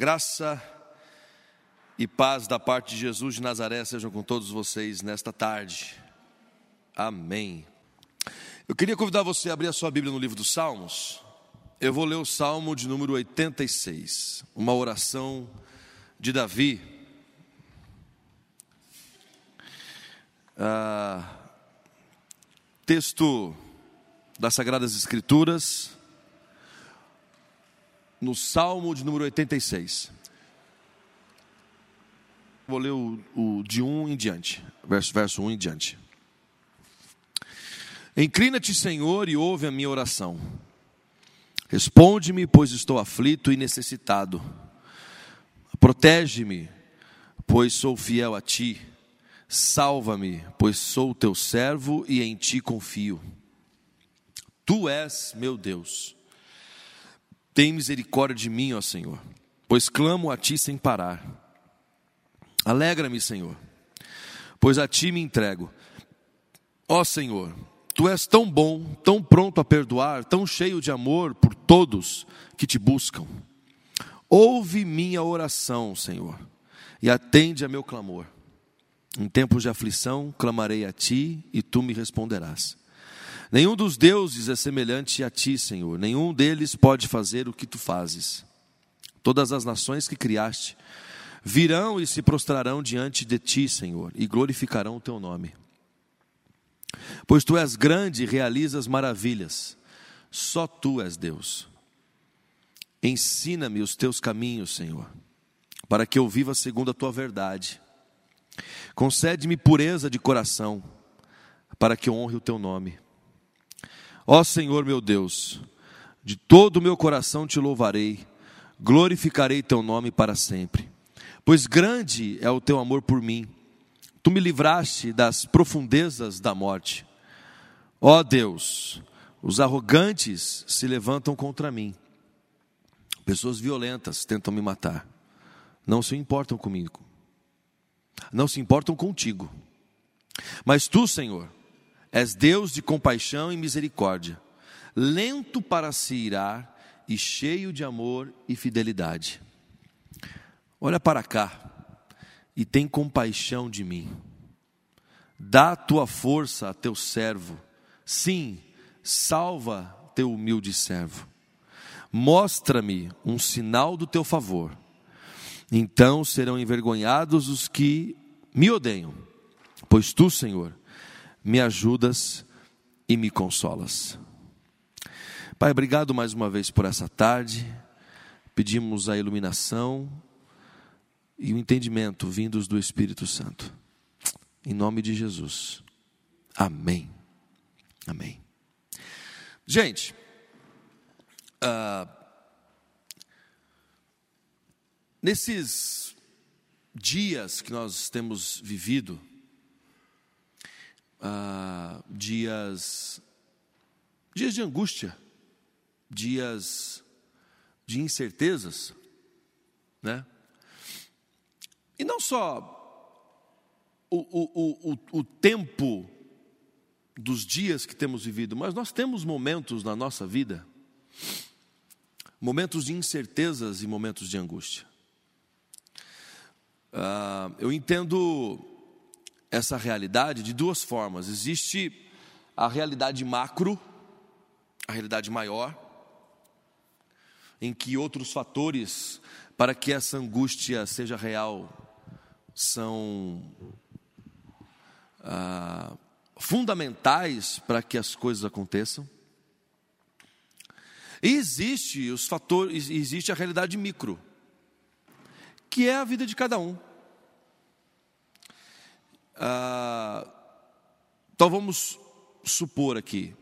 Graça e paz da parte de Jesus de Nazaré sejam com todos vocês nesta tarde. Amém. Eu queria convidar você a abrir a sua Bíblia no livro dos Salmos. Eu vou ler o Salmo de número 86, uma oração de Davi. Ah, texto das Sagradas Escrituras, no Salmo de número 86. Vou ler o, o de 1 em diante, verso, verso 1 em diante. Inclina-te, Senhor, e ouve a minha oração. Responde-me, pois estou aflito e necessitado. Protege-me, pois sou fiel a ti. Salva-me, pois sou teu servo e em ti confio. Tu és meu Deus. Tem misericórdia de mim, ó Senhor, pois clamo a ti sem parar. Alegra-me, Senhor, pois a ti me entrego. Ó Senhor, tu és tão bom, tão pronto a perdoar, tão cheio de amor por todos que te buscam. Ouve minha oração, Senhor, e atende a meu clamor. Em tempos de aflição, clamarei a ti e tu me responderás. Nenhum dos deuses é semelhante a ti, Senhor, nenhum deles pode fazer o que tu fazes. Todas as nações que criaste virão e se prostrarão diante de ti, Senhor, e glorificarão o teu nome. Pois tu és grande e realizas maravilhas, só tu és Deus. Ensina-me os teus caminhos, Senhor, para que eu viva segundo a tua verdade. Concede-me pureza de coração, para que eu honre o teu nome. Ó Senhor meu Deus, de todo o meu coração te louvarei, glorificarei teu nome para sempre. Pois grande é o teu amor por mim, tu me livraste das profundezas da morte. Ó Deus, os arrogantes se levantam contra mim, pessoas violentas tentam me matar, não se importam comigo, não se importam contigo. Mas tu, Senhor, És Deus de compaixão e misericórdia, lento para se irar e cheio de amor e fidelidade. Olha para cá e tem compaixão de mim. Dá a tua força a teu servo. Sim, salva teu humilde servo. Mostra-me um sinal do teu favor. Então serão envergonhados os que me odeiam, pois tu, Senhor, me ajudas e me consolas. Pai, obrigado mais uma vez por essa tarde. Pedimos a iluminação e o entendimento vindos do Espírito Santo. Em nome de Jesus. Amém. Amém. Gente, uh, nesses dias que nós temos vivido, ah, dias, dias de angústia, dias de incertezas, né? E não só o, o, o, o tempo dos dias que temos vivido, mas nós temos momentos na nossa vida, momentos de incertezas e momentos de angústia. Ah, eu entendo essa realidade de duas formas. Existe a realidade macro, a realidade maior, em que outros fatores para que essa angústia seja real são ah, fundamentais para que as coisas aconteçam. E existe os fatores, existe a realidade micro, que é a vida de cada um. Ah, então vamos supor aqui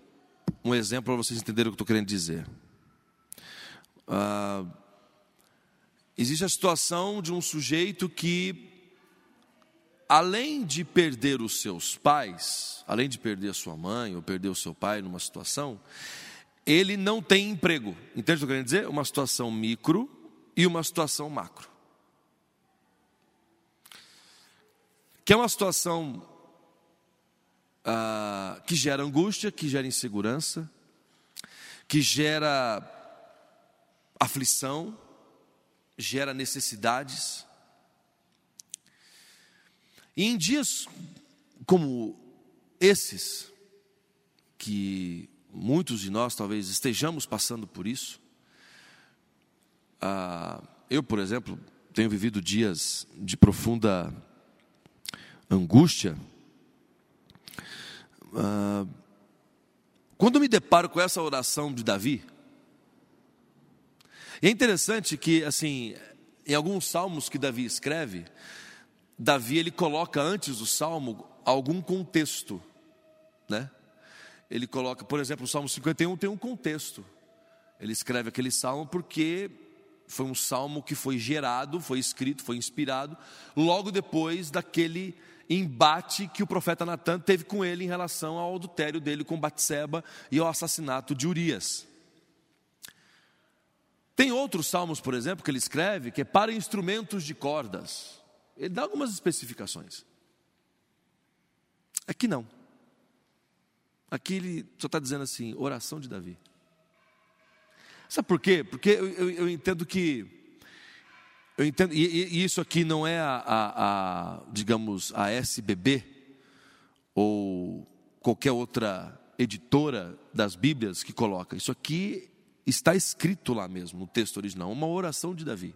um exemplo para vocês entenderem o que estou querendo dizer. Ah, existe a situação de um sujeito que, além de perder os seus pais, além de perder a sua mãe ou perder o seu pai numa situação, ele não tem emprego. Entende o que eu estou querendo dizer? Uma situação micro e uma situação macro. Que é uma situação ah, que gera angústia, que gera insegurança, que gera aflição, gera necessidades. E em dias como esses, que muitos de nós talvez estejamos passando por isso, ah, eu, por exemplo, tenho vivido dias de profunda angústia. Ah, quando me deparo com essa oração de Davi, é interessante que, assim, em alguns salmos que Davi escreve, Davi ele coloca antes do salmo algum contexto, né? Ele coloca, por exemplo, o Salmo 51 tem um contexto. Ele escreve aquele salmo porque foi um salmo que foi gerado, foi escrito, foi inspirado logo depois daquele embate que o profeta Natan teve com ele em relação ao adultério dele com Batseba e ao assassinato de Urias. Tem outros salmos, por exemplo, que ele escreve que é para instrumentos de cordas. Ele dá algumas especificações. Aqui não. Aqui ele só está dizendo assim: oração de Davi. Sabe por quê? Porque eu, eu, eu entendo que. Eu entendo, e, e, isso aqui não é a, a, a, digamos, a SBB, ou qualquer outra editora das Bíblias que coloca. Isso aqui está escrito lá mesmo, no texto original, uma oração de Davi.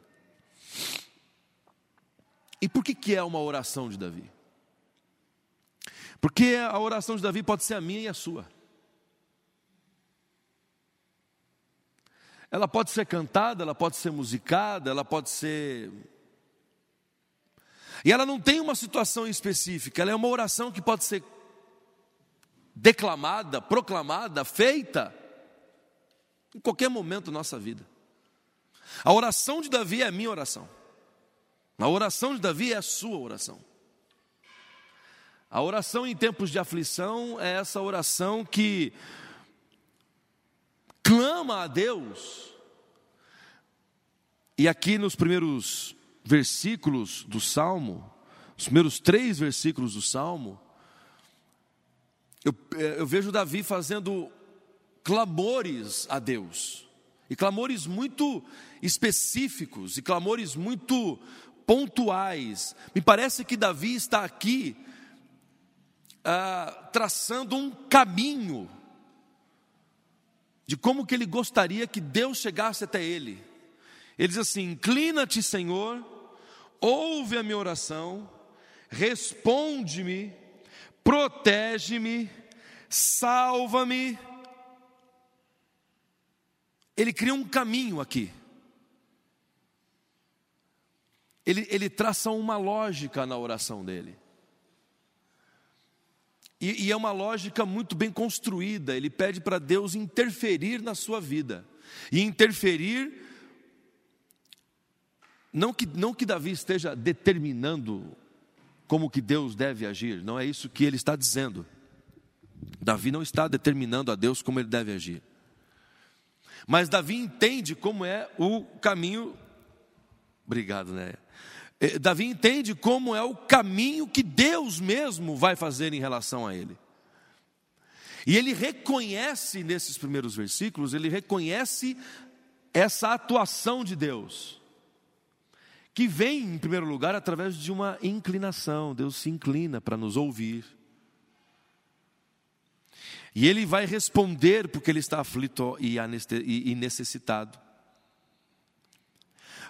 E por que, que é uma oração de Davi? Porque a oração de Davi pode ser a minha e a sua. Ela pode ser cantada, ela pode ser musicada, ela pode ser. E ela não tem uma situação específica, ela é uma oração que pode ser declamada, proclamada, feita em qualquer momento da nossa vida. A oração de Davi é a minha oração. A oração de Davi é a sua oração. A oração em tempos de aflição é essa oração que clama a Deus. E aqui nos primeiros versículos do Salmo, os primeiros três versículos do Salmo, eu, eu vejo Davi fazendo clamores a Deus, e clamores muito específicos, e clamores muito pontuais. Me parece que Davi está aqui ah, traçando um caminho de como que ele gostaria que Deus chegasse até ele. Ele diz assim: Inclina-te, Senhor, ouve a minha oração, responde-me, protege-me, salva-me ele cria um caminho aqui. Ele, ele traça uma lógica na oração dele. E, e é uma lógica muito bem construída. Ele pede para Deus interferir na sua vida. E interferir, não que, não que Davi esteja determinando como que Deus deve agir, não é isso que ele está dizendo. Davi não está determinando a Deus como ele deve agir. Mas Davi entende como é o caminho. Obrigado, né? É, Davi entende como é o caminho que Deus mesmo vai fazer em relação a ele. E ele reconhece nesses primeiros versículos, ele reconhece essa atuação de Deus, que vem, em primeiro lugar, através de uma inclinação. Deus se inclina para nos ouvir. E ele vai responder porque ele está aflito e necessitado.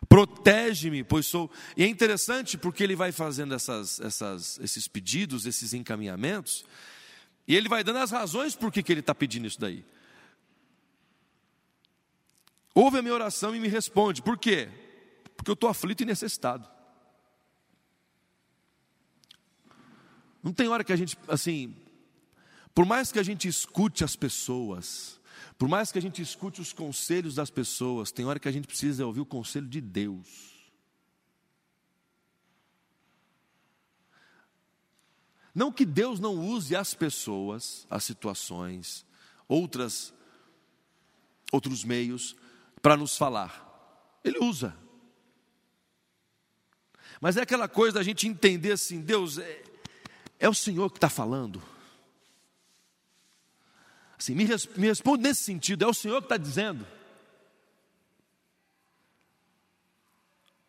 Protege-me, pois sou. E é interessante porque ele vai fazendo essas, essas, esses pedidos, esses encaminhamentos, e ele vai dando as razões por que, ele está pedindo isso daí. Ouve a minha oração e me responde. Por quê? Porque eu estou aflito e necessitado. Não tem hora que a gente, assim, por mais que a gente escute as pessoas, por mais que a gente escute os conselhos das pessoas, tem hora que a gente precisa ouvir o conselho de Deus. Não que Deus não use as pessoas, as situações, outras outros meios para nos falar. Ele usa. Mas é aquela coisa da gente entender assim, Deus, é, é o Senhor que está falando. Assim, me, res, me responde nesse sentido, é o Senhor que está dizendo.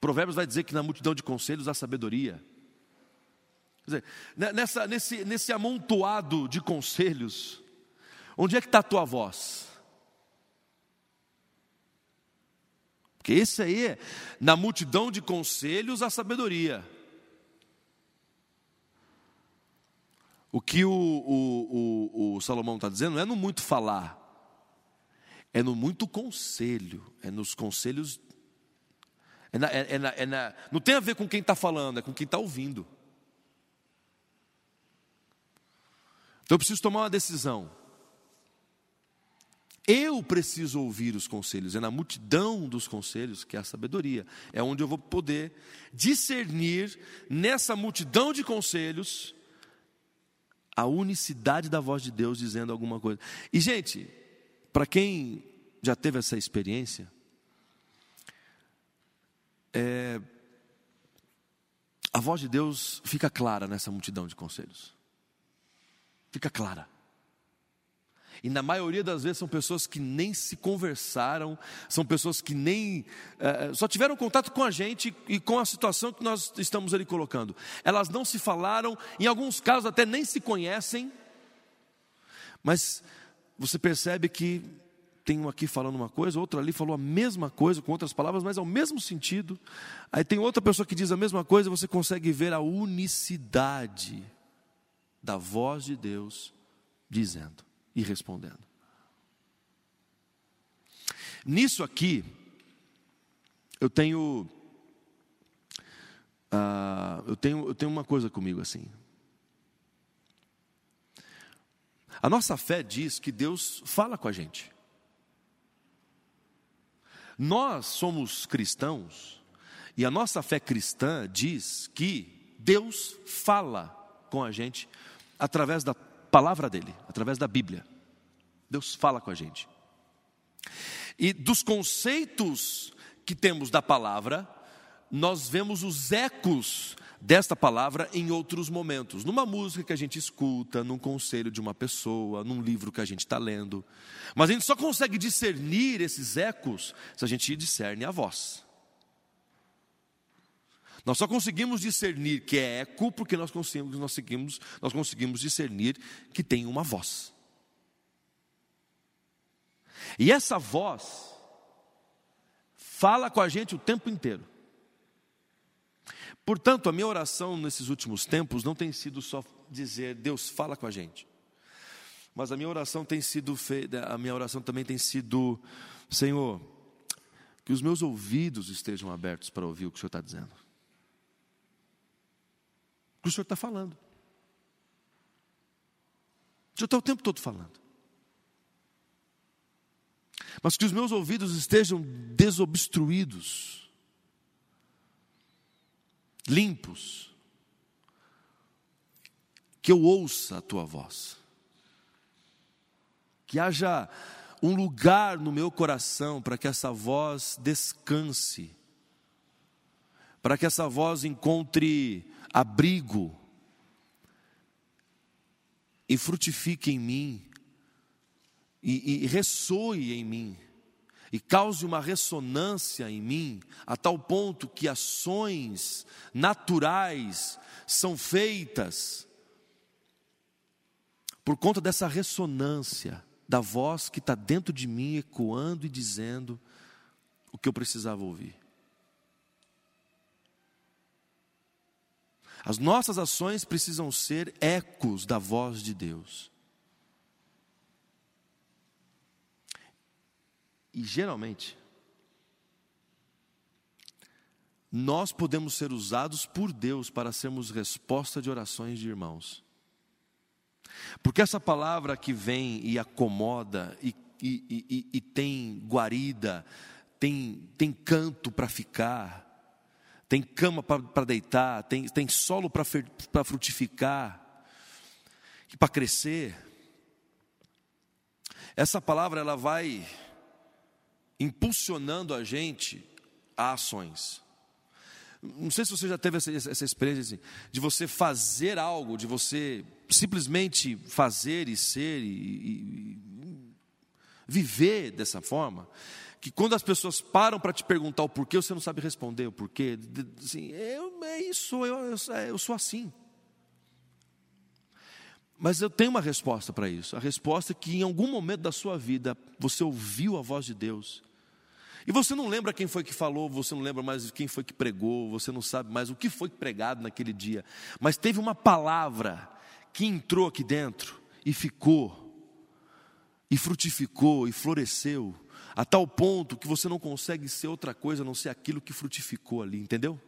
Provérbios vai dizer que na multidão de conselhos há sabedoria. Quer dizer, nessa, nesse, nesse amontoado de conselhos, onde é que está a tua voz? Porque esse aí, é, na multidão de conselhos, a sabedoria. O que o, o, o, o Salomão está dizendo não é no muito falar, é no muito conselho, é nos conselhos. É na, é, é na, é na, não tem a ver com quem está falando, é com quem está ouvindo. Então eu preciso tomar uma decisão. Eu preciso ouvir os conselhos, é na multidão dos conselhos que é a sabedoria, é onde eu vou poder discernir nessa multidão de conselhos a unicidade da voz de Deus dizendo alguma coisa. E, gente, para quem já teve essa experiência, é, a voz de Deus fica clara nessa multidão de conselhos. Fica clara. E na maioria das vezes são pessoas que nem se conversaram, são pessoas que nem. É, só tiveram contato com a gente e com a situação que nós estamos ali colocando. Elas não se falaram, em alguns casos até nem se conhecem, mas você percebe que tem um aqui falando uma coisa, outro ali falou a mesma coisa, com outras palavras, mas é o mesmo sentido. Aí tem outra pessoa que diz a mesma coisa, você consegue ver a unicidade da voz de Deus dizendo e respondendo. Nisso aqui, eu tenho, uh, eu tenho, eu tenho uma coisa comigo assim. A nossa fé diz que Deus fala com a gente. Nós somos cristãos e a nossa fé cristã diz que Deus fala com a gente através da palavra dele, através da Bíblia. Deus fala com a gente. E dos conceitos que temos da palavra, nós vemos os ecos desta palavra em outros momentos. Numa música que a gente escuta, num conselho de uma pessoa, num livro que a gente está lendo. Mas a gente só consegue discernir esses ecos se a gente discerne a voz. Nós só conseguimos discernir que é eco porque nós conseguimos, nós conseguimos, nós conseguimos discernir que tem uma voz. E essa voz fala com a gente o tempo inteiro. Portanto, a minha oração nesses últimos tempos não tem sido só dizer Deus fala com a gente. Mas a minha oração tem sido a minha oração também tem sido, Senhor, que os meus ouvidos estejam abertos para ouvir o que o Senhor está dizendo que o Senhor está falando. O Senhor está o tempo todo falando. Mas que os meus ouvidos estejam desobstruídos, limpos, que eu ouça a tua voz, que haja um lugar no meu coração para que essa voz descanse, para que essa voz encontre abrigo e frutifique em mim, e, e ressoe em mim, e cause uma ressonância em mim, a tal ponto que ações naturais são feitas por conta dessa ressonância da voz que está dentro de mim, ecoando e dizendo o que eu precisava ouvir. As nossas ações precisam ser ecos da voz de Deus. E geralmente, nós podemos ser usados por Deus para sermos resposta de orações de irmãos. Porque essa palavra que vem e acomoda, e, e, e, e tem guarida, tem, tem canto para ficar, tem cama para deitar, tem, tem solo para frutificar, para crescer. Essa palavra ela vai impulsionando a gente a ações. Não sei se você já teve essa, essa experiência assim, de você fazer algo, de você simplesmente fazer e ser e, e viver dessa forma, que quando as pessoas param para te perguntar o porquê, você não sabe responder o porquê. Assim, eu, é isso, eu, eu, eu sou assim. Mas eu tenho uma resposta para isso. A resposta é que em algum momento da sua vida você ouviu a voz de Deus. E você não lembra quem foi que falou, você não lembra mais quem foi que pregou, você não sabe mais o que foi pregado naquele dia. Mas teve uma palavra que entrou aqui dentro e ficou, e frutificou, e floresceu, a tal ponto que você não consegue ser outra coisa a não ser aquilo que frutificou ali, entendeu?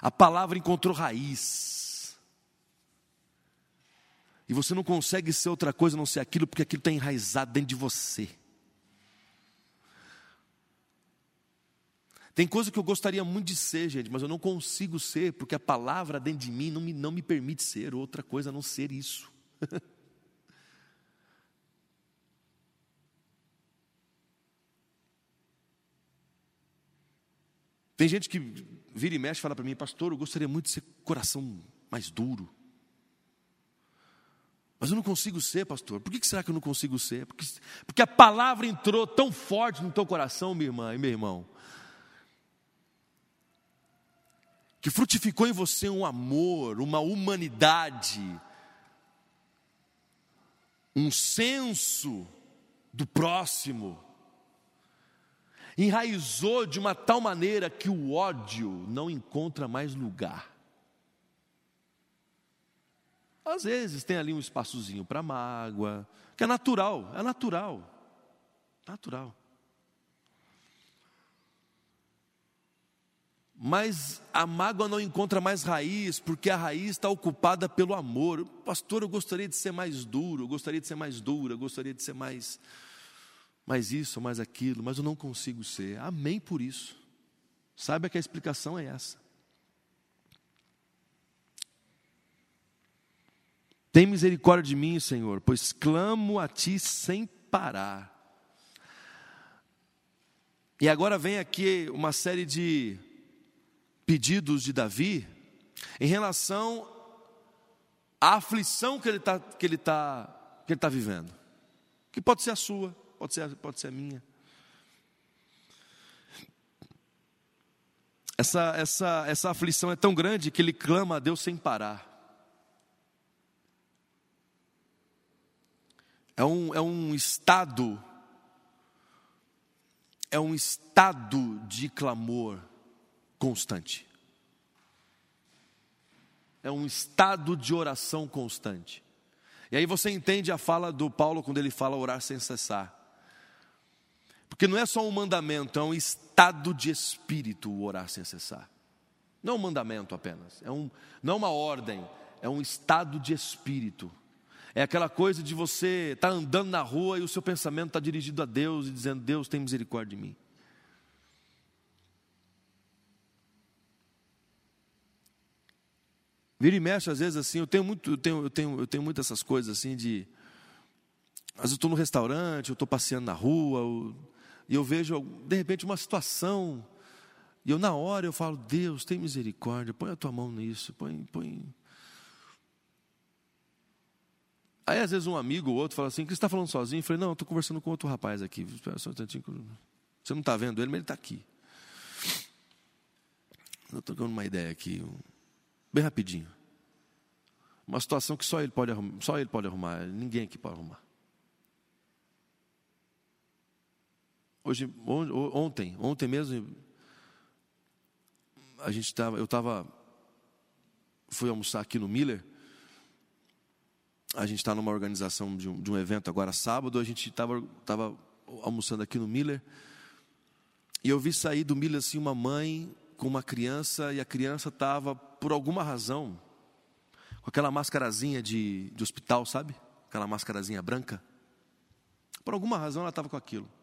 A palavra encontrou raiz. E você não consegue ser outra coisa a não ser aquilo, porque aquilo está enraizado dentro de você. Tem coisa que eu gostaria muito de ser, gente, mas eu não consigo ser, porque a palavra dentro de mim não me, não me permite ser outra coisa a não ser isso. Tem gente que vira e mexe e fala para mim, pastor, eu gostaria muito de ser coração mais duro. Mas eu não consigo ser, pastor. Por que será que eu não consigo ser? Porque, porque a palavra entrou tão forte no teu coração, minha irmã e meu irmão, que frutificou em você um amor, uma humanidade, um senso do próximo, enraizou de uma tal maneira que o ódio não encontra mais lugar. Às vezes tem ali um espaçozinho para mágoa, que é natural, é natural. Natural. Mas a mágoa não encontra mais raiz, porque a raiz está ocupada pelo amor. Pastor, eu gostaria de ser mais duro, eu gostaria de ser mais dura, eu gostaria de ser mais mais isso, mais aquilo, mas eu não consigo ser. Amém por isso. Saiba que a explicação é essa. Tem misericórdia de mim, Senhor, pois clamo a Ti sem parar. E agora vem aqui uma série de pedidos de Davi em relação à aflição que ele está que ele tá, que ele tá vivendo, que pode ser a sua, pode ser, pode ser minha. Essa, essa, essa aflição é tão grande que ele clama a Deus sem parar. É um, é um estado, é um estado de clamor constante. É um estado de oração constante. E aí você entende a fala do Paulo quando ele fala orar sem cessar. Porque não é só um mandamento, é um estado de espírito o orar sem cessar. Não é um mandamento apenas, é um, não é uma ordem, é um estado de espírito. É aquela coisa de você estar tá andando na rua e o seu pensamento está dirigido a Deus e dizendo: Deus tem misericórdia de mim. Vira e mexe, às vezes, assim, eu tenho muito, eu tenho, eu tenho, eu tenho muito essas coisas assim de. Às vezes eu estou no restaurante, eu estou passeando na rua, eu, e eu vejo, de repente, uma situação, e eu na hora eu falo, Deus, tem misericórdia, põe a tua mão nisso, põe, põe. Aí às vezes um amigo ou outro fala assim, que está falando sozinho? Eu falei, não, estou conversando com outro rapaz aqui. Só um Você não está vendo ele, mas ele está aqui. Estou trocando uma ideia aqui, bem rapidinho. Uma situação que só ele pode arrumar, só ele pode arrumar, ninguém aqui pode arrumar. Hoje, ontem, ontem mesmo, a gente estava, eu estava, fui almoçar aqui no Miller. A gente está numa organização de um, de um, evento agora sábado. A gente estava tava almoçando aqui no Miller. E eu vi sair do Miller assim uma mãe com uma criança e a criança estava, por alguma razão, com aquela máscarazinha de, de hospital, sabe? Aquela máscarazinha branca. Por alguma razão ela estava com aquilo.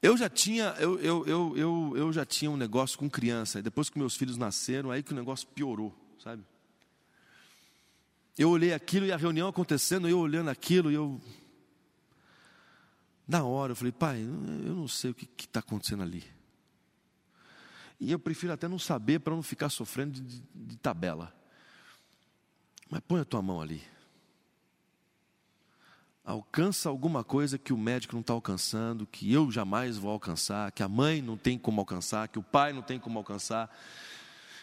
Eu já tinha, eu, eu, eu, eu, eu já tinha um negócio com criança, depois que meus filhos nasceram, aí que o negócio piorou, sabe? Eu olhei aquilo e a reunião acontecendo, eu olhando aquilo, e eu. Na hora eu falei, pai, eu não sei o que está acontecendo ali. E eu prefiro até não saber para não ficar sofrendo de, de, de tabela. Mas põe a tua mão ali. Alcança alguma coisa que o médico não está alcançando, que eu jamais vou alcançar, que a mãe não tem como alcançar, que o pai não tem como alcançar,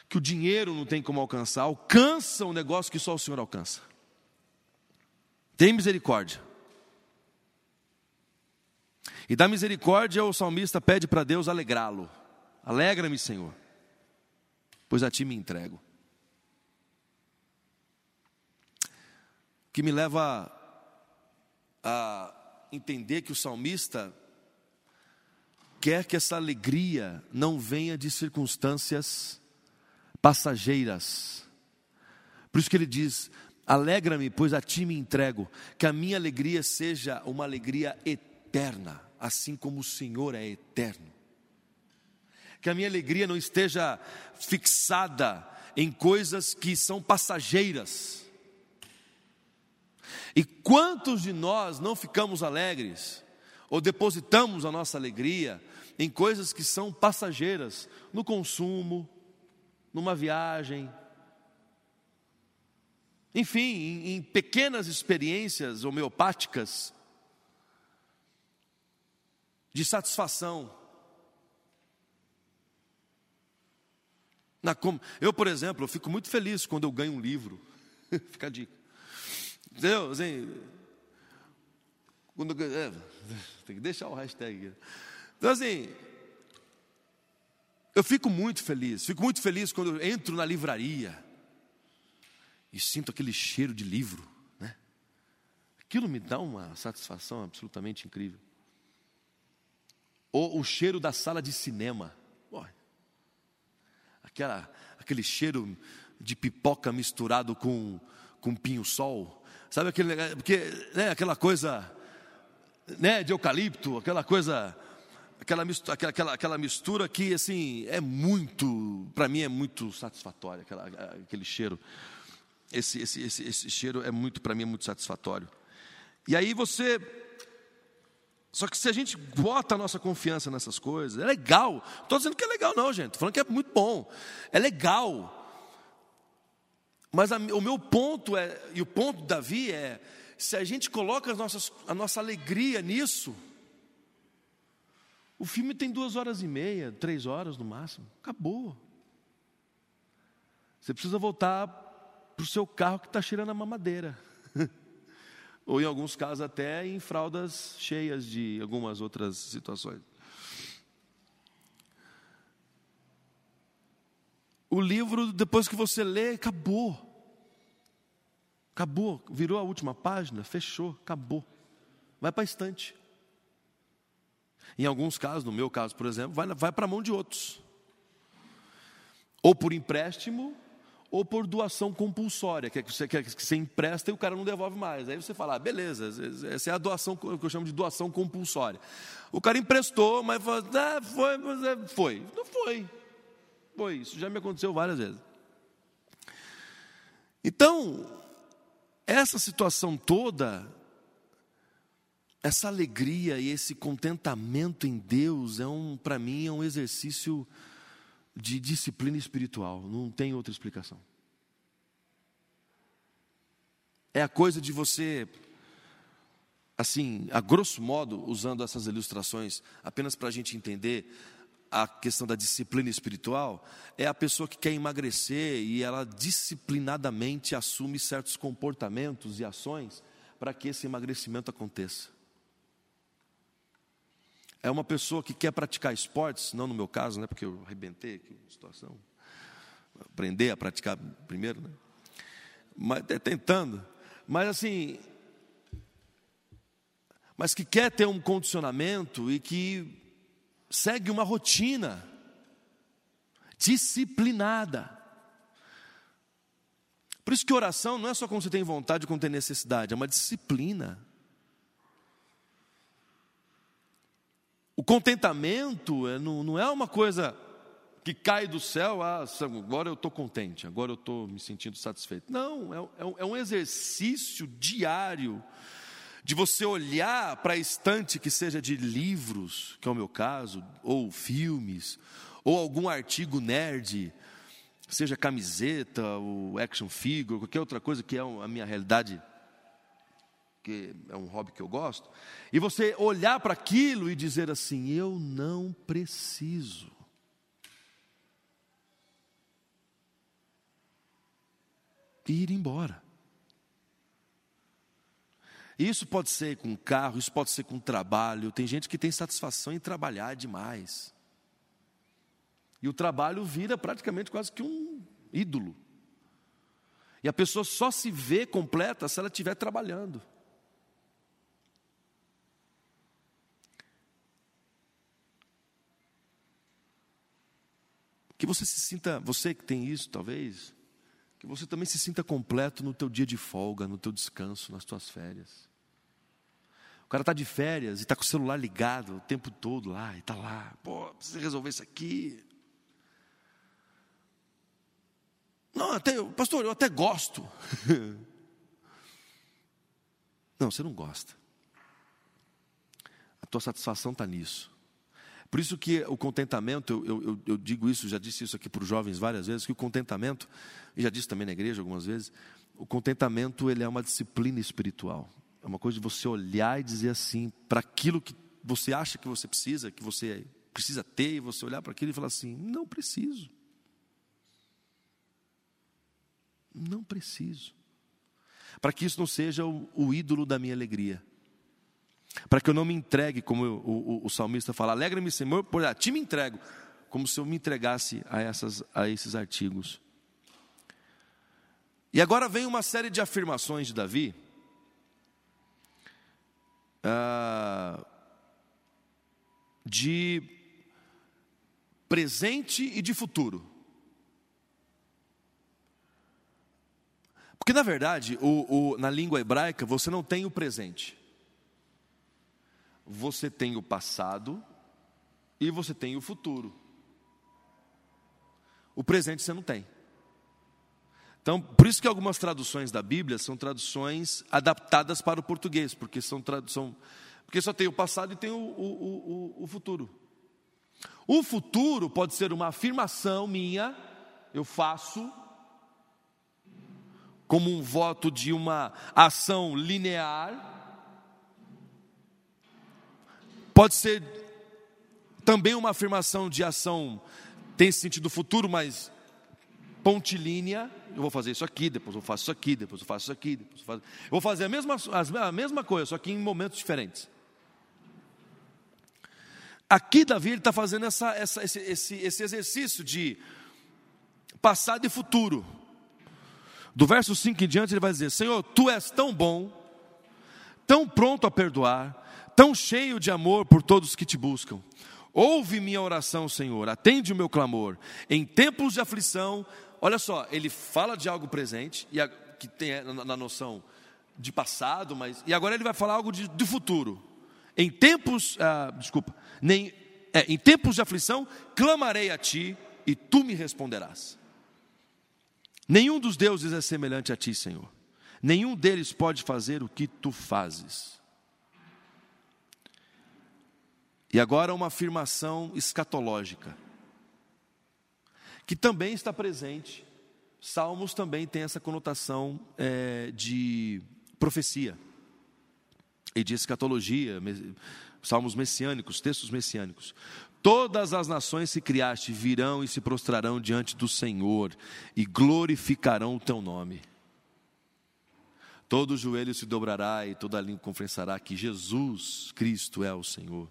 que o dinheiro não tem como alcançar, alcança um negócio que só o Senhor alcança. Tem misericórdia. E da misericórdia o salmista pede para Deus alegrá-lo. Alegra-me, Senhor, pois a ti me entrego. O que me leva a entender que o salmista quer que essa alegria não venha de circunstâncias passageiras. Por isso que ele diz: Alegra-me, pois a ti me entrego, que a minha alegria seja uma alegria eterna, assim como o Senhor é eterno. Que a minha alegria não esteja fixada em coisas que são passageiras e quantos de nós não ficamos alegres, ou depositamos a nossa alegria em coisas que são passageiras, no consumo, numa viagem, enfim, em, em pequenas experiências homeopáticas de satisfação. Eu, por exemplo, eu fico muito feliz quando eu ganho um livro. Fica a dica. Entendeu? Assim, quando, é, tem que deixar o hashtag. Então, assim, eu fico muito feliz, fico muito feliz quando eu entro na livraria e sinto aquele cheiro de livro, né? Aquilo me dá uma satisfação absolutamente incrível. Ou o cheiro da sala de cinema, aquela, aquele cheiro de pipoca misturado com, com pinho-sol, Sabe aquele porque né, aquela coisa né, de eucalipto, aquela coisa aquela mistura, aquela, aquela mistura que assim é muito, para mim é muito satisfatória, aquela, aquele cheiro. Esse, esse, esse, esse cheiro é muito, para mim, é muito satisfatório. E aí você. Só que se a gente bota a nossa confiança nessas coisas, é legal. Não estou dizendo que é legal, não, gente. Estou falando que é muito bom. É legal. Mas a, o meu ponto é, e o ponto de Davi é, se a gente coloca as nossas, a nossa alegria nisso, o filme tem duas horas e meia, três horas no máximo, acabou. Você precisa voltar para o seu carro que está cheirando a mamadeira. Ou em alguns casos até em fraldas cheias de algumas outras situações. O livro, depois que você lê, acabou. Acabou, virou a última página, fechou, acabou. Vai para a estante. Em alguns casos, no meu caso, por exemplo, vai, vai para a mão de outros. Ou por empréstimo, ou por doação compulsória, que, é que, você, que você empresta e o cara não devolve mais. Aí você fala, ah, beleza, essa é a doação que eu chamo de doação compulsória. O cara emprestou, mas falou, ah, foi, mas é, foi. Não foi. Foi, isso já me aconteceu várias vezes. Então, essa situação toda, essa alegria e esse contentamento em Deus é um, para mim, é um exercício de disciplina espiritual, não tem outra explicação. É a coisa de você, assim, a grosso modo, usando essas ilustrações, apenas para a gente entender, a questão da disciplina espiritual é a pessoa que quer emagrecer e ela disciplinadamente assume certos comportamentos e ações para que esse emagrecimento aconteça. É uma pessoa que quer praticar esportes, não no meu caso, né, porque eu arrebentei aqui a situação. Aprender a praticar primeiro, né? Mas é tentando. Mas assim, mas que quer ter um condicionamento e que segue uma rotina disciplinada. Por isso que oração não é só quando você tem vontade, quando tem necessidade, é uma disciplina. O contentamento é, não, é uma coisa que cai do céu, ah, agora eu estou contente, agora eu estou me sentindo satisfeito. Não, é, é, é um exercício diário de você olhar para a estante que seja de livros, que é o meu caso, ou filmes, ou algum artigo nerd, seja camiseta, ou action figure, qualquer outra coisa que é a minha realidade porque é um hobby que eu gosto, e você olhar para aquilo e dizer assim: eu não preciso. E ir embora. Isso pode ser com carro, isso pode ser com trabalho. Tem gente que tem satisfação em trabalhar demais. E o trabalho vira praticamente quase que um ídolo. E a pessoa só se vê completa se ela estiver trabalhando. Que você se sinta, você que tem isso talvez, que você também se sinta completo no teu dia de folga, no teu descanso, nas tuas férias. O cara está de férias e está com o celular ligado o tempo todo lá, e está lá, pô, precisa resolver isso aqui. Não, até, pastor, eu até gosto. não, você não gosta. A tua satisfação está nisso. Por isso que o contentamento, eu, eu, eu digo isso, já disse isso aqui para os jovens várias vezes, que o contentamento, e já disse também na igreja algumas vezes, o contentamento ele é uma disciplina espiritual. É uma coisa de você olhar e dizer assim, para aquilo que você acha que você precisa, que você precisa ter, e você olhar para aquilo e falar assim: não preciso. Não preciso. Para que isso não seja o, o ídolo da minha alegria. Para que eu não me entregue, como eu, o, o, o, salmista fala, alegra-me, Senhor, por a ti me entrego, como se eu me entregasse a, essas, a esses artigos. E agora vem uma série de afirmações de Davi, ah, de presente e de futuro. Porque, na verdade, o, o, na língua hebraica, você não tem o presente. Você tem o passado e você tem o futuro. O presente você não tem. Então, por isso que algumas traduções da Bíblia são traduções adaptadas para o português, porque são tradução, porque só tem o passado e tem o, o, o, o futuro. O futuro pode ser uma afirmação minha, eu faço, como um voto de uma ação linear, pode ser também uma afirmação de ação, tem sentido futuro, mas pontilínea, eu vou fazer isso aqui, depois eu faço isso aqui, depois eu faço isso aqui, depois eu faço. Eu vou fazer a mesma, a mesma coisa, só que em momentos diferentes. Aqui Davi está fazendo essa, essa, esse, esse, esse exercício de passado e futuro. Do verso 5 em diante, ele vai dizer: Senhor, tu és tão bom, tão pronto a perdoar, tão cheio de amor por todos que te buscam. Ouve minha oração, Senhor, atende o meu clamor. Em tempos de aflição, Olha só, ele fala de algo presente, e a, que tem na, na, noção de passado, mas. E agora ele vai falar algo de, de futuro. Em tempos. Ah, desculpa. Nem, é, em tempos de aflição, clamarei a ti e tu me responderás. Nenhum dos deuses é semelhante a ti, Senhor. Nenhum deles pode fazer o que tu fazes. E agora uma afirmação escatológica que também está presente. Salmos também tem essa conotação é, de profecia e de escatologia, salmos messiânicos, textos messiânicos. Todas as nações se criaste virão e se prostrarão diante do Senhor e glorificarão o teu nome. Todo joelho se dobrará e toda língua confessará que Jesus Cristo é o Senhor.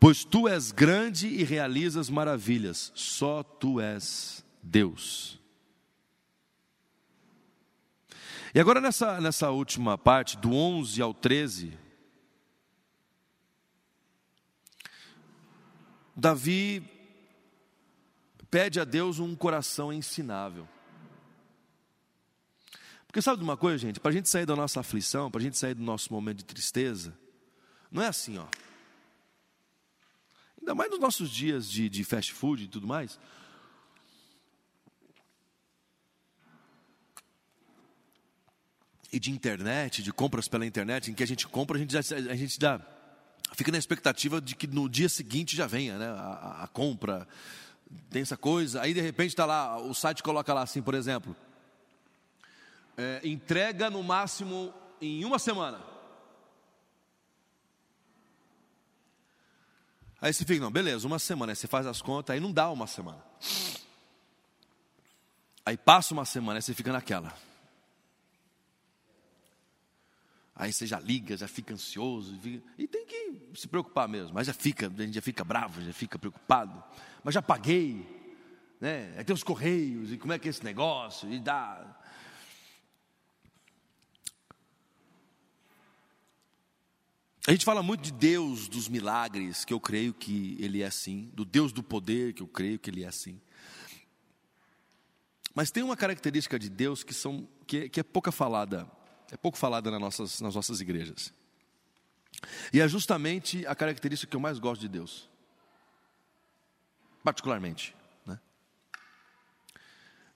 Pois tu és grande e realizas maravilhas, só tu és Deus. E agora nessa, nessa última parte, do 11 ao 13, Davi pede a Deus um coração ensinável. Porque sabe de uma coisa, gente? Para a gente sair da nossa aflição, para a gente sair do nosso momento de tristeza, não é assim, ó. Ainda mais nos nossos dias de, de fast food e tudo mais. E de internet, de compras pela internet, em que a gente compra, a gente, já, a gente dá, fica na expectativa de que no dia seguinte já venha né, a, a compra, tem essa coisa. Aí de repente está lá, o site coloca lá assim, por exemplo, é, entrega no máximo em uma semana. Aí você fica, não, beleza, uma semana. Aí você faz as contas, aí não dá uma semana. Aí passa uma semana, aí você fica naquela. Aí você já liga, já fica ansioso, fica... e tem que se preocupar mesmo. Mas já fica, a gente já fica bravo, já fica preocupado. Mas já paguei, né? Aí tem os correios, e como é que é esse negócio? E dá. A gente fala muito de Deus dos milagres, que eu creio que Ele é assim, do Deus do poder, que eu creio que Ele é assim. Mas tem uma característica de Deus que, são, que, é, que é pouca falada, é pouco falada nas nossas, nas nossas igrejas. E é justamente a característica que eu mais gosto de Deus. Particularmente. Né?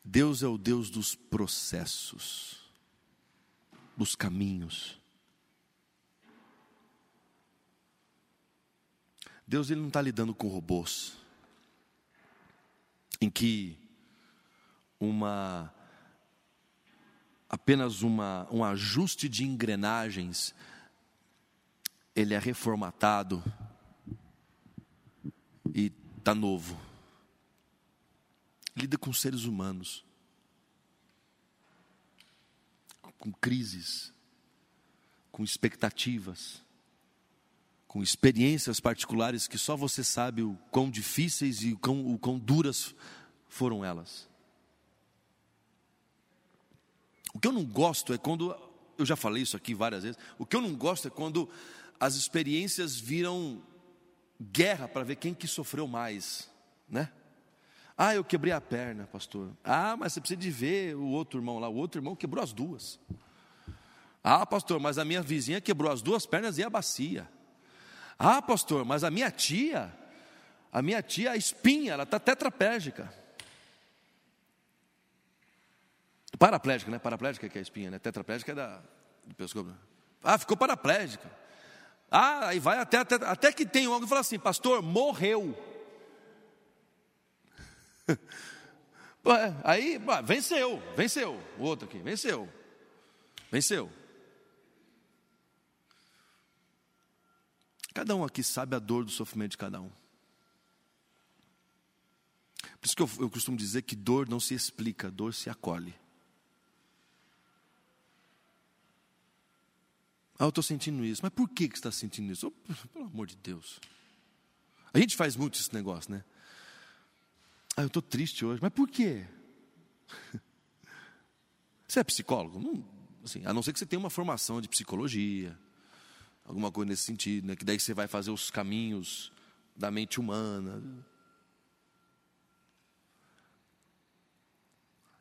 Deus é o Deus dos processos, dos caminhos. Deus ele não está lidando com robôs, em que uma apenas uma, um ajuste de engrenagens ele é reformatado e está novo. Lida com seres humanos, com crises, com expectativas com experiências particulares que só você sabe o quão difíceis e o quão, o quão duras foram elas. O que eu não gosto é quando, eu já falei isso aqui várias vezes, o que eu não gosto é quando as experiências viram guerra para ver quem que sofreu mais, né? Ah, eu quebrei a perna, pastor. Ah, mas você precisa de ver o outro irmão lá. O outro irmão quebrou as duas. Ah, pastor, mas a minha vizinha quebrou as duas pernas e a bacia. Ah, pastor, mas a minha tia, a minha tia, a espinha, ela está tetraplégica. Paraplégica, né? Paraplégica que é a espinha, né? Tetraplégica é da, do pescoço. Ah, ficou paraplégica. Ah, aí vai até, até, até que tem um que fala assim, pastor, morreu. aí, venceu, venceu. O outro aqui, venceu. Venceu. Cada um aqui sabe a dor do sofrimento de cada um. Por isso que eu, eu costumo dizer que dor não se explica, dor se acolhe. Ah, eu estou sentindo isso. Mas por que, que você está sentindo isso? Oh, pelo amor de Deus. A gente faz muito esse negócio, né? Ah, eu estou triste hoje. Mas por quê? Você é psicólogo? Não, assim, a não ser que você tenha uma formação de psicologia, alguma coisa nesse sentido, né? que daí você vai fazer os caminhos da mente humana.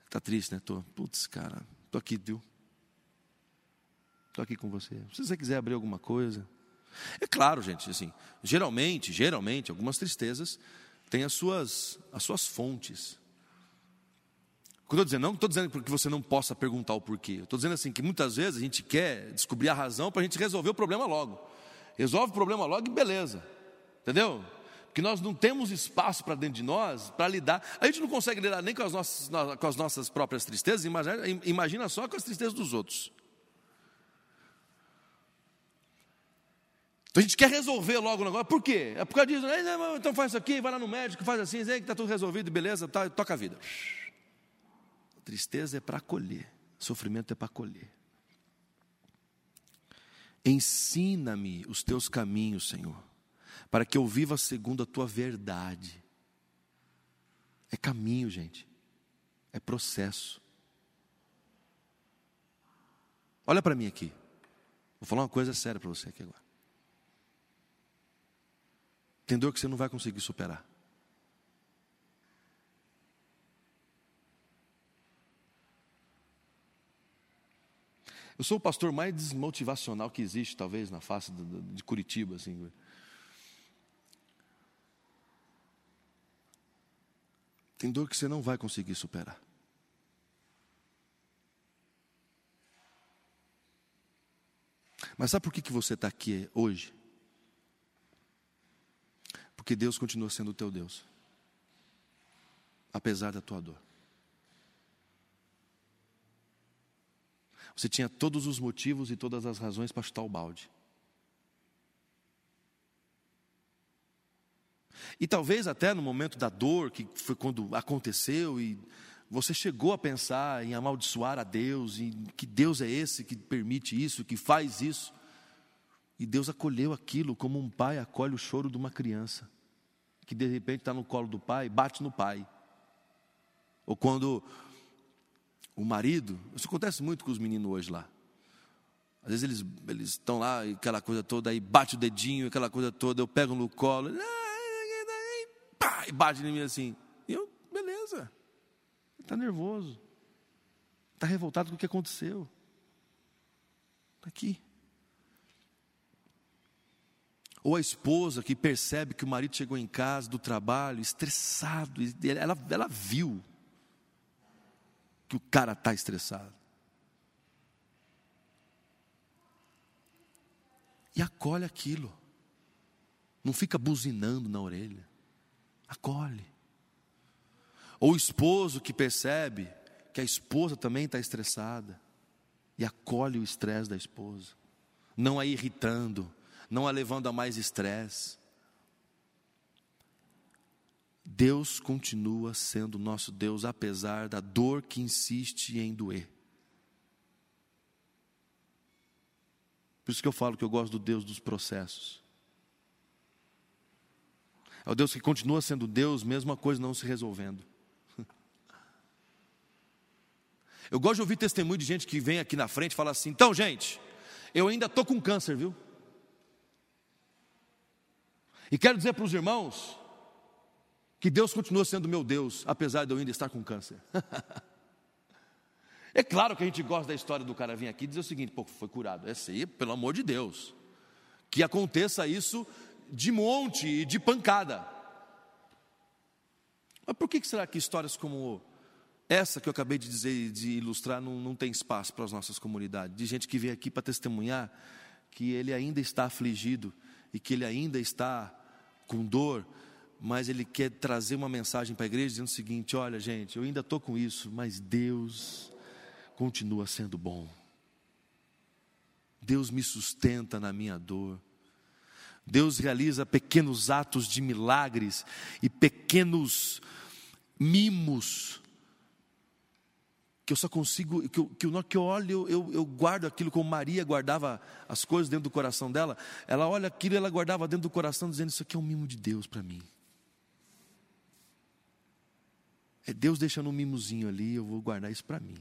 Tá triste, né? Tô, putz, cara, tô aqui, viu? Tô aqui com você. Se você quiser abrir alguma coisa. É claro, gente, assim, geralmente, geralmente, algumas tristezas têm as suas, as suas fontes. Estou dizendo, não estou dizendo que você não possa perguntar o porquê. Estou dizendo assim que muitas vezes a gente quer descobrir a razão para a gente resolver o problema logo. Resolve o problema logo e beleza. Entendeu? Porque nós não temos espaço para dentro de nós para lidar. A gente não consegue lidar nem com as nossas, com as nossas próprias tristezas, imagina, imagina só com as tristezas dos outros. Então a gente quer resolver logo o negócio. Por quê? É por causa disso. Então faz isso aqui, vai lá no médico, faz assim, que está tudo resolvido, beleza, tá, toca a vida. Tristeza é para acolher, sofrimento é para acolher. Ensina-me os teus caminhos, Senhor, para que eu viva segundo a tua verdade. É caminho, gente, é processo. Olha para mim aqui, vou falar uma coisa séria para você aqui agora. Tem dor que você não vai conseguir superar. Eu sou o pastor mais desmotivacional que existe, talvez, na face de Curitiba. Assim. Tem dor que você não vai conseguir superar. Mas sabe por que, que você está aqui hoje? Porque Deus continua sendo o teu Deus, apesar da tua dor. Você tinha todos os motivos e todas as razões para chutar o balde. E talvez até no momento da dor, que foi quando aconteceu, e você chegou a pensar em amaldiçoar a Deus, e que Deus é esse que permite isso, que faz isso. E Deus acolheu aquilo como um pai acolhe o choro de uma criança, que de repente está no colo do pai, bate no pai. Ou quando o marido, isso acontece muito com os meninos hoje lá. Às vezes eles, eles estão lá e aquela coisa toda, aí bate o dedinho, aquela coisa toda, eu pego no colo, pá, e bate em mim assim. E eu, beleza. Está nervoso. Está revoltado com o que aconteceu. Está aqui. Ou a esposa que percebe que o marido chegou em casa do trabalho, estressado, ela, ela viu que o cara está estressado. E acolhe aquilo. Não fica buzinando na orelha. Acolhe. Ou o esposo que percebe que a esposa também está estressada e acolhe o estresse da esposa, não a irritando, não a levando a mais estresse. Deus continua sendo nosso Deus, apesar da dor que insiste em doer. Por isso que eu falo que eu gosto do Deus dos processos. É o Deus que continua sendo Deus, mesmo a coisa não se resolvendo. Eu gosto de ouvir testemunho de gente que vem aqui na frente e fala assim: então, gente, eu ainda estou com câncer, viu? E quero dizer para os irmãos que Deus continua sendo meu Deus, apesar de eu ainda estar com câncer. é claro que a gente gosta da história do cara vir aqui e dizer o seguinte: pô, foi curado. É sim, pelo amor de Deus. Que aconteça isso de monte e de pancada. Mas por que será que histórias como essa que eu acabei de dizer e de ilustrar não, não tem espaço para as nossas comunidades? De gente que vem aqui para testemunhar que ele ainda está afligido e que ele ainda está com dor mas ele quer trazer uma mensagem para a igreja dizendo o seguinte: olha, gente, eu ainda estou com isso, mas Deus continua sendo bom. Deus me sustenta na minha dor. Deus realiza pequenos atos de milagres e pequenos mimos que eu só consigo, que eu, que eu, que eu olho, eu, eu guardo aquilo como Maria guardava as coisas dentro do coração dela. Ela olha aquilo e ela guardava dentro do coração, dizendo: Isso aqui é um mimo de Deus para mim. É Deus deixando um mimozinho ali, eu vou guardar isso para mim.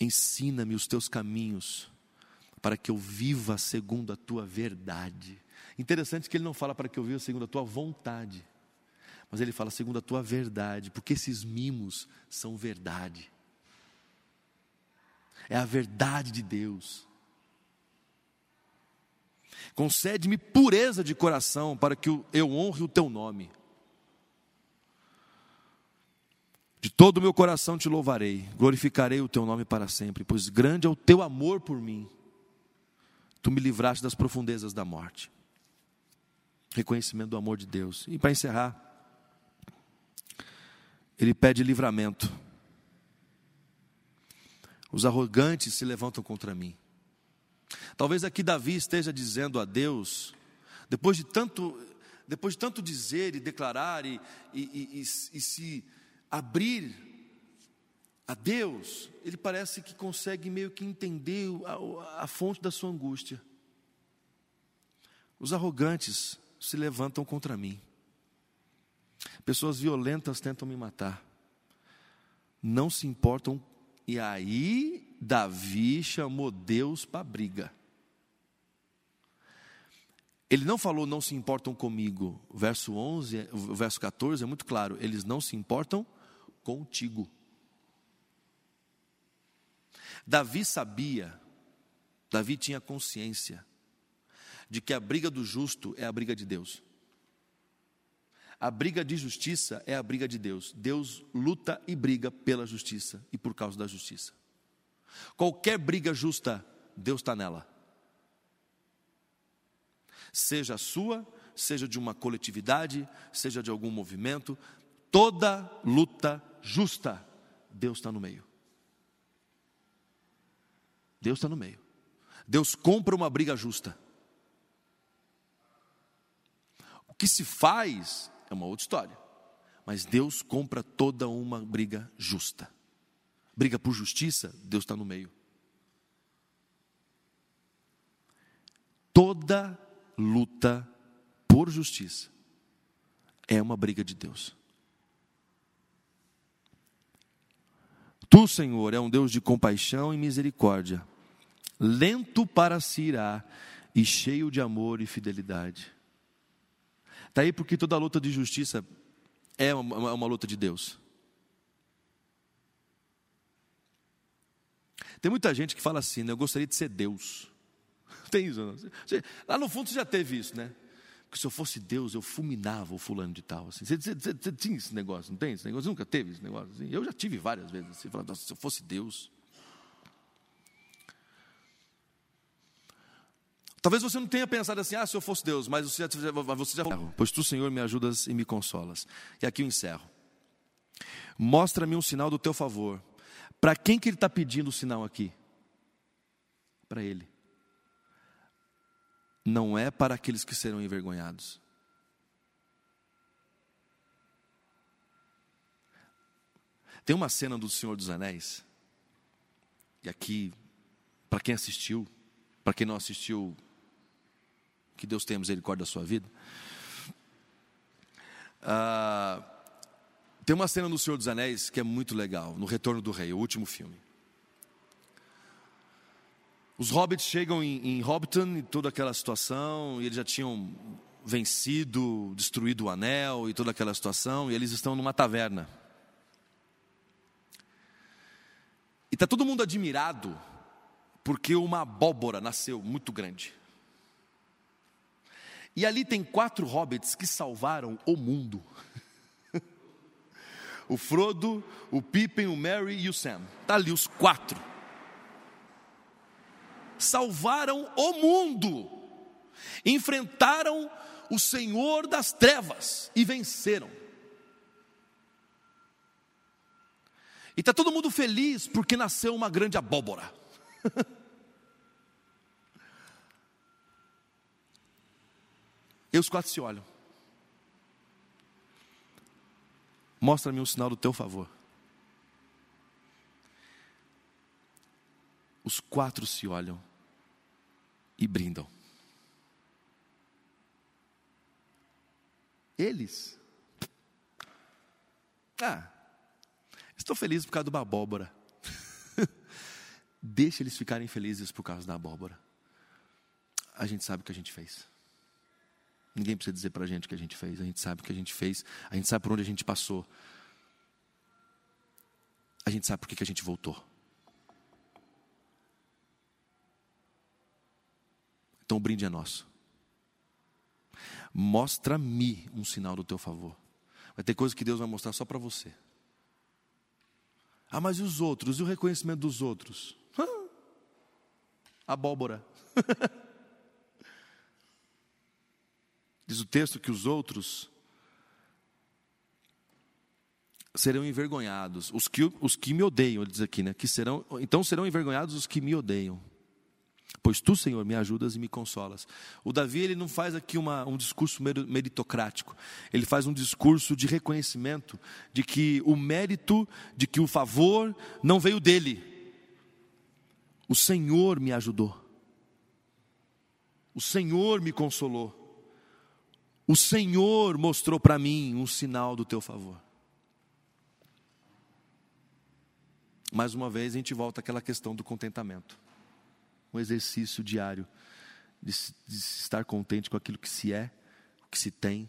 Ensina-me os teus caminhos, para que eu viva segundo a tua verdade. Interessante que ele não fala para que eu viva segundo a tua vontade, mas ele fala segundo a tua verdade, porque esses mimos são verdade. É a verdade de Deus. Concede-me pureza de coração para que eu honre o teu nome. De todo o meu coração te louvarei, glorificarei o teu nome para sempre, pois grande é o teu amor por mim. Tu me livraste das profundezas da morte. Reconhecimento do amor de Deus. E para encerrar, ele pede livramento. Os arrogantes se levantam contra mim. Talvez aqui Davi esteja dizendo a Deus, depois de tanto, depois de tanto dizer e declarar e, e, e, e se abrir a Deus, ele parece que consegue meio que entender a, a fonte da sua angústia. Os arrogantes se levantam contra mim. Pessoas violentas tentam me matar. Não se importam. E aí, Davi chamou Deus para briga. Ele não falou não se importam comigo. verso 11, o verso 14 é muito claro. Eles não se importam comigo contigo. Davi sabia, Davi tinha consciência de que a briga do justo é a briga de Deus. A briga de justiça é a briga de Deus. Deus luta e briga pela justiça e por causa da justiça. Qualquer briga justa, Deus está nela. Seja a sua, seja de uma coletividade, seja de algum movimento, toda luta justa, Deus está no meio. Deus está no meio. Deus compra uma briga justa. O que se faz é uma outra história. Mas Deus compra toda uma briga justa. Briga por justiça, Deus está no meio. Toda luta por justiça é uma briga de Deus. Tu, Senhor, é um Deus de compaixão e misericórdia, lento para se irar e cheio de amor e fidelidade. Está aí porque toda luta de justiça é uma, uma luta de Deus. Tem muita gente que fala assim, né? eu gostaria de ser Deus. Tem isso, não? Lá no fundo você já teve isso, né? Que se eu fosse Deus, eu fulminava o fulano de tal. Assim. Você, você, você, tinha esse negócio, não tem esse negócio? Você nunca teve esse negócio? Assim? Eu já tive várias vezes. Assim, falando, se eu fosse Deus. Talvez você não tenha pensado assim, ah, se eu fosse Deus, mas você já, você já pois tu, Senhor, me ajudas e me consolas. E aqui eu encerro. Mostra-me um sinal do teu favor. Para quem que ele está pedindo o sinal aqui? Para ele não é para aqueles que serão envergonhados. Tem uma cena do Senhor dos Anéis, e aqui, para quem assistiu, para quem não assistiu, que Deus tenha misericórdia da sua vida. Ah, tem uma cena do Senhor dos Anéis que é muito legal, no Retorno do Rei, o último filme. Os hobbits chegam em, em Hobbiton e toda aquela situação, e eles já tinham vencido, destruído o anel e toda aquela situação, e eles estão numa taverna. E está todo mundo admirado, porque uma abóbora nasceu muito grande. E ali tem quatro hobbits que salvaram o mundo. o Frodo, o Pippin, o Merry e o Sam. Está ali os quatro salvaram o mundo, enfrentaram o Senhor das trevas e venceram. E está todo mundo feliz porque nasceu uma grande abóbora. e os quatro se olham. Mostra-me um sinal do teu favor. Os quatro se olham e brindam. Eles. Ah, estou feliz por causa de uma abóbora. Deixa eles ficarem felizes por causa da abóbora. A gente sabe o que a gente fez. Ninguém precisa dizer para a gente o que a gente fez. A gente sabe o que a gente fez. A gente sabe por onde a gente passou. A gente sabe por que a gente voltou. Então o brinde é nosso. Mostra-me um sinal do teu favor. Vai ter coisa que Deus vai mostrar só para você. Ah, mas e os outros? E o reconhecimento dos outros? Abóbora. Diz o texto que os outros serão envergonhados. Os que, os que me odeiam, ele diz aqui, né? Que serão, então serão envergonhados os que me odeiam. Pois tu, Senhor, me ajudas e me consolas. O Davi ele não faz aqui uma, um discurso meritocrático, ele faz um discurso de reconhecimento de que o mérito, de que o favor não veio dele. O Senhor me ajudou, o Senhor me consolou, o Senhor mostrou para mim um sinal do teu favor. Mais uma vez a gente volta àquela questão do contentamento um exercício diário de, de estar contente com aquilo que se é, o que se tem,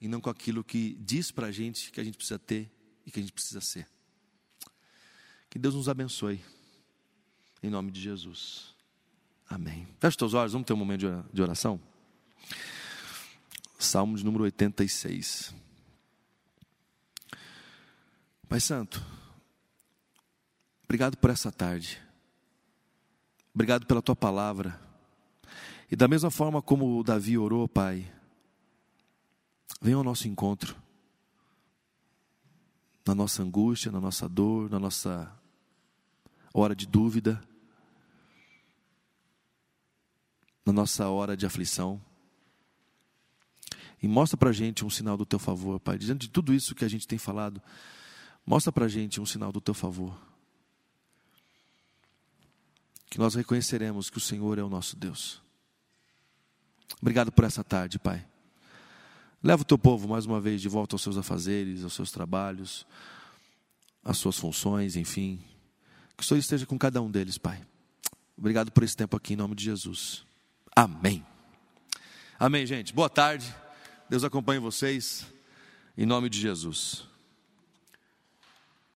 e não com aquilo que diz para a gente que a gente precisa ter e que a gente precisa ser. Que Deus nos abençoe, em nome de Jesus. Amém. Feche teus olhos, vamos ter um momento de oração? Salmo de número 86. Pai Santo, obrigado por essa tarde. Obrigado pela tua palavra. E da mesma forma como Davi orou, Pai, venha ao nosso encontro. Na nossa angústia, na nossa dor, na nossa hora de dúvida. na nossa hora de aflição. E mostra para gente um sinal do teu favor, Pai. Diante de tudo isso que a gente tem falado, mostra para gente um sinal do teu favor. Que nós reconheceremos que o Senhor é o nosso Deus. Obrigado por essa tarde, Pai. Leva o teu povo mais uma vez de volta aos seus afazeres, aos seus trabalhos, às suas funções, enfim. Que o Senhor esteja com cada um deles, Pai. Obrigado por esse tempo aqui, em nome de Jesus. Amém. Amém, gente. Boa tarde. Deus acompanhe vocês. Em nome de Jesus.